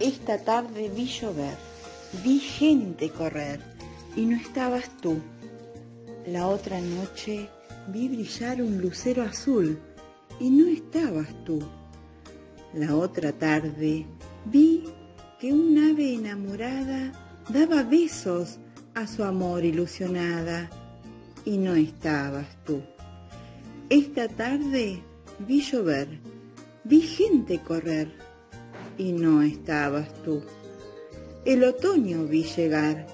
Esta tarde vi llover, vi gente correr y no estabas tú. La otra noche vi brillar un lucero azul y no estabas tú. La otra tarde vi que un ave enamorada daba besos a su amor ilusionada y no estabas tú. Esta tarde vi llover, vi gente correr y no estabas tú. El otoño vi llegar,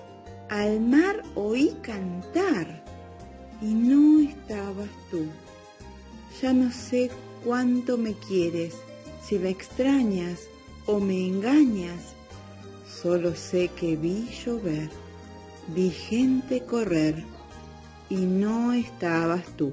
al mar oí cantar y no estabas tú. Ya no sé cuánto me quieres, si me extrañas o me engañas. Solo sé que vi llover, vi gente correr y no estabas tú.